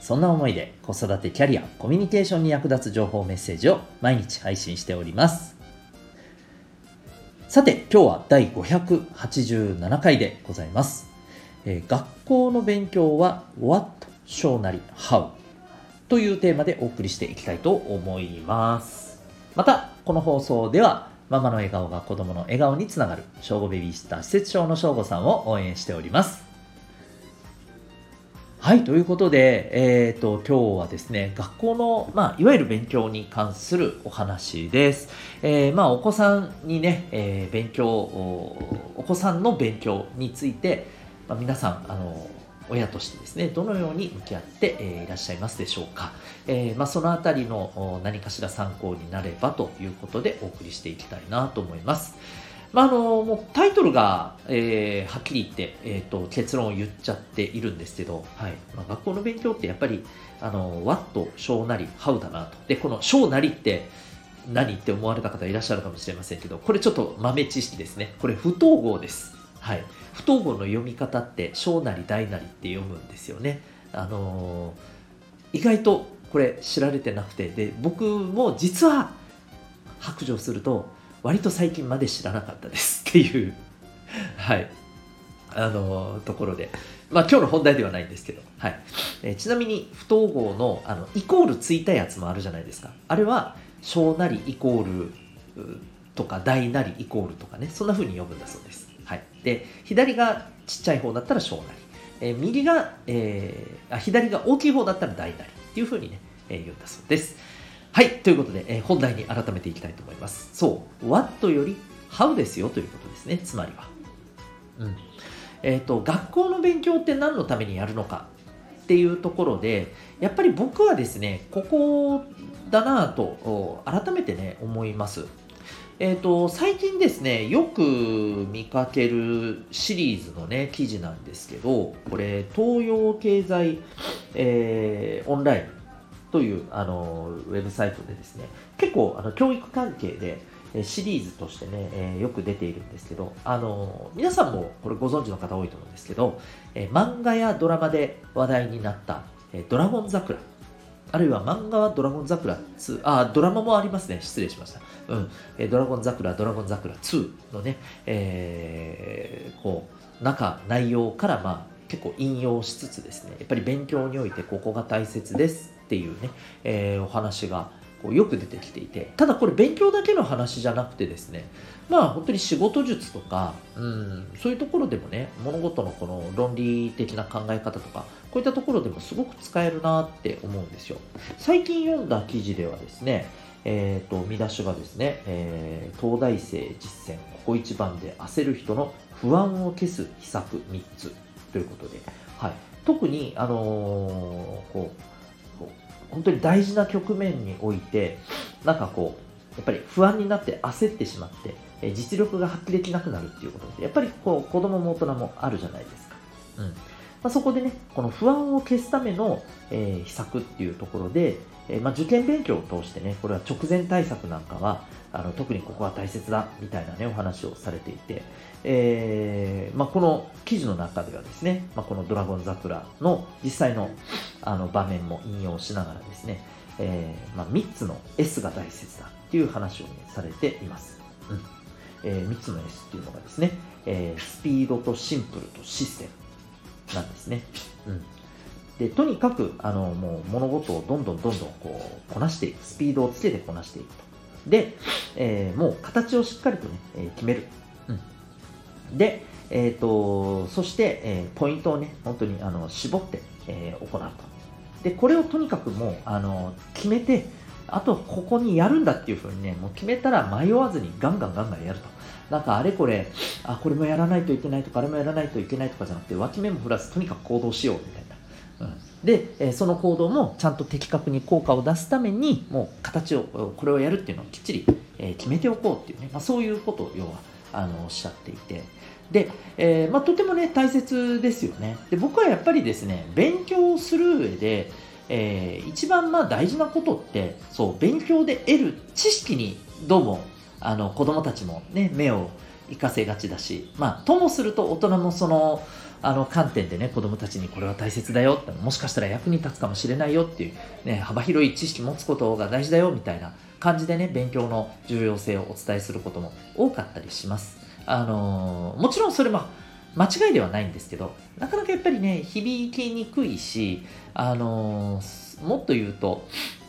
そんな思いで子育てキャリア、コミュニケーションに役立つ情報メッセージを毎日配信しております。さて、今日は第587回でございます。えー、学校の勉強は What, 小なり How というテーマでお送りしていきたいと思います。また、この放送ではママの笑顔が子供の笑顔につながる、正午ベビーシッター施設長の正午さんを応援しております。はい、ということで、えっ、ー、と、今日はですね、学校の、まあ、いわゆる勉強に関するお話です。えー、まあ、お子さんにね、えー、勉強お、子さんの勉強について、まあ、皆さん、あの、親としてですね、どのように向き合って、えー、いらっしゃいますでしょうか。え、まあ、そのあたりの何かしら参考になればということでお送りしていきたいなと思います。まあ、あのもうタイトルが、えー、はっきり言って、えーと、結論を言っちゃっているんですけど、はいまあ、学校の勉強ってやっぱりあの What、小なり、How だなと。で、この小なりって何って思われた方いらっしゃるかもしれませんけど、これちょっと豆知識ですね。これ不統合です。はい、不統合の読み方って小なり大なりって読むんですよね。あのー、意外とこれ知られてなくてで僕も実は白状すると割と最近まで知らなかったですっていう はい。あのところで。まあ今日の本題ではないんですけど、はい。えー、ちなみに不統合のあのイコールついたやつもあるじゃないですか。あれは小なりイコールとか大なりイコールとかね。そんな風に読むんだそうです、はい、で左がちっちゃい方だったら小なり、えー、右が、えー、あ左が大きい方だったら大なりっていう風にね、えー、言うんだそうです。はい、ということで、えー、本題に改めていきたいと思います。そう、what より how ですよということですね、つまりは。うん。えっ、ー、と、学校の勉強って何のためにやるのかっていうところで、やっぱり僕はですね、ここだなと改めてね、思います。えっ、ー、と、最近ですね、よく見かけるシリーズのね、記事なんですけど、これ、東洋経済、えー、オンラインというあのウェブサイトでですね、結構あの教育関係でシリーズとしてね、えー、よく出ているんですけど、あの皆さんもこれご存知の方多いと思うんですけど、えー、漫画やドラマで話題になった、え、ドラゴン桜、あるいは漫画はドラゴン桜2、あ、ドラマもありますね。失礼しました。うん。えドラゴン桜、ドラゴン桜2のね、え、こう、中、内容から、まあ、結構引用しつつですね、やっぱり勉強においてここが大切ですっていうね、えー、お話がこうよく出てきていて、ただこれ勉強だけの話じゃなくてですね、まあ本当に仕事術とか、うん、そういうところでもね、物事のこの論理的な考え方とか、こういったところでもすごく使えるなって思うんですよ。最近読んだ記事ではですね、えっ、ー、と、見出しがですね、えー、東大生実践、ここ一番で焦る人の不安を消す秘策3つということで、はい、特に、あのー、こう、本当に大事な局面において、なんかこう、やっぱり不安になって焦ってしまって、え実力が発揮できなくなるっていうことで、やっぱりこう子供も大人もあるじゃないですか。うん。まあ、そこでね、この不安を消すための、えー、秘策っていうところで、えー、まあ、受験勉強を通してね、これは直前対策なんかは、あの特にここは大切だみたいなね、お話をされていて、えー、まあ、この記事の中ではですね、まあ、このドラゴン桜の実際のあの場面も引用しながらですね、えー、まあ、3つの S が大切だっていう話を、ね、されています。うんえー、3つの S っていうのがですね、えー、スピードとシンプルとシステムなんですね。うんでとにかくあのもう物事をどんどんどんどんこうこなしていくスピードをつけてこなしていくと。で、えー、もう形をしっかりとね、えー、決める、うん、で、えーと、そして、えー、ポイントをね本当にあの絞って、え、行うと。でこれをとにかくもうあの決めてあとここにやるんだっていうふうにねもう決めたら迷わずにガンガンガンガンやると。なんかあれこれあこれもやらないといけないとかあれもやらないといけないとかじゃなくて脇目も振らずとにかく行動しようみたいな、で、その行動もちゃんと的確に効果を出すためにもう形をこれをやるっていうのをきっちり、決めておこうっていうね、まあ、そういうことを要はあのおっしゃっていて。で、えー、まあ、とてもね大切ですよね。で僕はやっぱりですね勉強をする上で、えー、一番まあ大事なことってそう勉強で得る知識にどうもあの子供たちもね目を生かせがちだしまあともすると大人もそのあの観点でね子供たちにこれは大切だよってもしかしたら役に立つかもしれないよっていう、ね、幅広い知識持つことが大事だよみたいな感じでね勉強の重要性をお伝えすることも多かったりします。あのー、もちろんそれも間違いではないんですけどなかなかやっぱりね響きにくいし、あのー、もっと言うと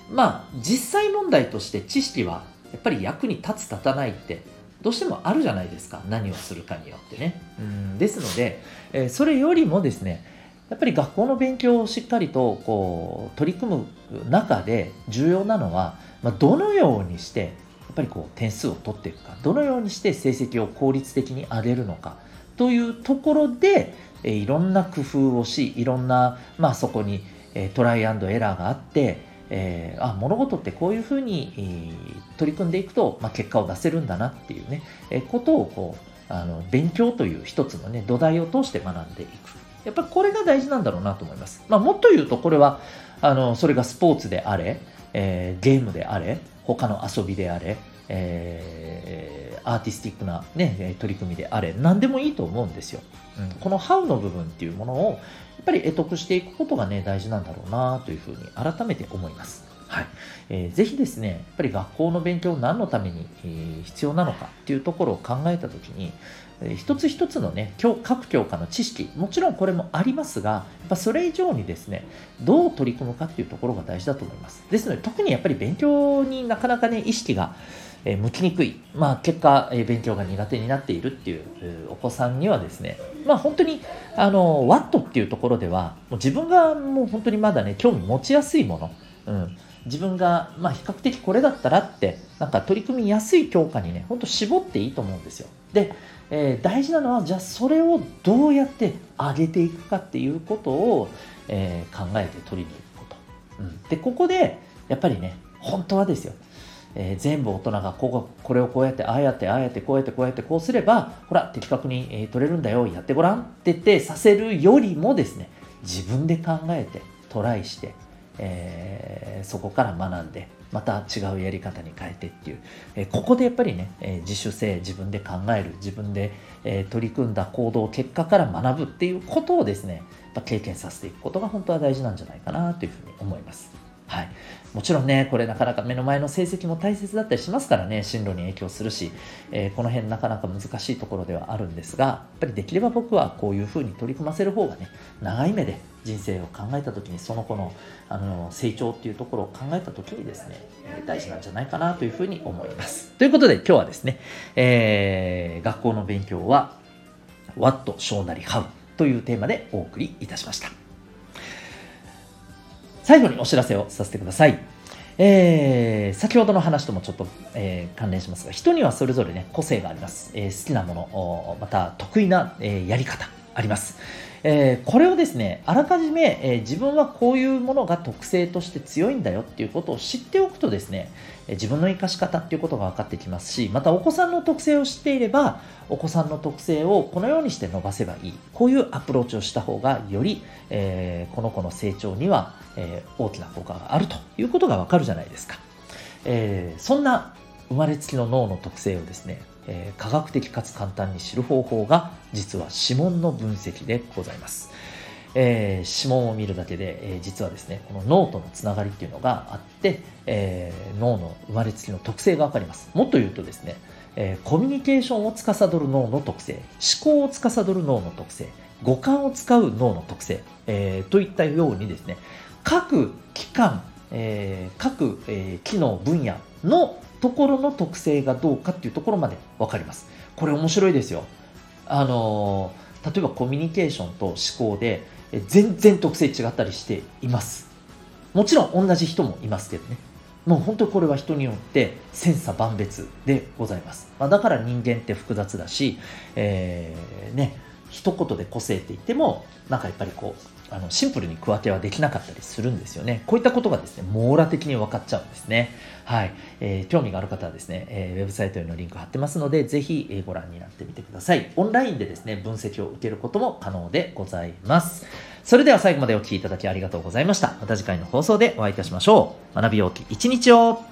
まあ実際問題として知識はやっぱり役に立つ立たないってどうしてもあるじゃないですか。何をするかによってね。うん。ですので、えー、それよりもですねやっぱり学校の勉強をしっかりとこう取り組む中で重要なのは、まあ、どのようにしてやっぱりこう点数を取っていくか。どのようにして成績を効率的に上げるのか。というところで、えー、いろんな工夫をしいろんな、まあ、そこに、えー、トライアンドエラーがあってえー、あ物事ってこういうふうに、えー、取り組んでいくと、まあ、結果を出せるんだなっていうね、えー、ことをこうあの勉強という一つのね土台を通して学んでいく。やっぱりこれが大事なんだろうなと思います、まあ、もっと言うとこれはあのそれがスポーツであれ、えー、ゲームであれ他の遊びであれ、えー、アーティスティックな、ね、取り組みであれ何でもいいと思うんですよ、うん、この How の部分っていうものをっぱり得得していくことがね、大事なんだろうなというふうに改めて思います。はい。えー、ぜひですね、やっぱり学校の勉強何のために、えー、必要なのかっていうところを考えたときに、えー、一つ一つのね、各教科の知識、もちろんこれもありますが、やっぱそれ以上にですね、どう取り組むかっていうところが大事だと思います。ですので、特にやっぱり勉強になかなかね、意識が、え、向きにくい、まあ、結果、え、勉強が苦手になっているっていうお子さんにはですね、まあ、本当にあのワットっていうところではもう自分がもう本当にまだね興味持ちやすいもの、うん、自分が、まあ、比較的これだったらってなんか取り組みやすい教科にね本当絞っていいと思うんですよ。で、えー、大事なのはじゃあそれをどうやって上げていくかっていうことを、えー、考えて取りに行くこと、うん、でここでやっぱりね本当はですよ。えー、全部大人がこここれをこうやってああやってああやってこうやってこうやってこうすればほら的確に、えー、取れるんだよやってごらんって言ってさせるよりもですね自分で考えてトライして、えー、そこから学んでまた違うやり方に変えてっていう、えここでやっぱりね、え自主性自分で考える自分で、え取り組んだ行動結果から学ぶっていうことをですね経験させていくことが本当は大事なんじゃないかなというふうに思います。はい、もちろんね、これなかなか目の前の成績も大切だったりしますからね、進路に影響するし、えー、この辺なかなか難しいところではあるんですが、やっぱりできれば僕はこういうふうに取り組ませる方がね、長い目で人生を考えた時に、その子のあの成長っていうところを考えた時にですね、大事なんじゃないかなというふうに思います。ということで今日はですね、えー、学校の勉強は What 小なり How というテーマでお送りいたしました。最後にお知らせをさせてください。えー、先ほどの話ともちょっと、えー、関連しますが、人にはそれぞれね、個性があります。えー、好きなもの、また得意な、えやり方あります。えこれをですね、あらかじめ、え自分はこういうものが特性として強いんだよっていうことを知っておくとですね、自分の生かし方っていうことが分かってきますし、またお子さんの特性を知っていれば、お子さんの特性をこのようにして伸ばせばいい。こういうアプローチをした方が、より、え、この子の成長には、え、大きな効果があるということが分かるじゃないですか。え、そんな生まれつきの脳の特性をですね、え科学的かつ簡単に知る方法が、実は指紋の分析でございます。えー、指紋を見るだけで、えー、実はですね、この脳とのつながりっていうのがあって、えー、脳の生まれつきの特性がわかります。もっと言うとですね、えコミュニケーションを司る脳の特性、思考を司る脳の特性、五感を使う脳の特性、えといったようにですね、各機関、え各、え機能分野のところの特性がどうかっていうところまでわかります。これ面白いですよ。あの例えばコミュニケーションと思考で全然特性違ったりしています。もちろん同じ人もいますけどね。もう本当にこれは人によって千差万別でございます。まあ、だから人間って複雑だし、えー、ね、一言で個性って言っても、なんかやっぱりこう、あのシンプルに区分けはできなかったりするんですよね。こういったことがですね、網羅的に分かっちゃうんですね。はい。えー、興味がある方はですね、えー、ウェブサイトへのリンク貼ってますので、ぜひ、えー、ご覧になってみてください。オンラインでですね、分析を受けることも可能でございます。それでは最後までお聴きいただきありがとうございました。また次回の放送でお会いいたしましょう。学びようき一日を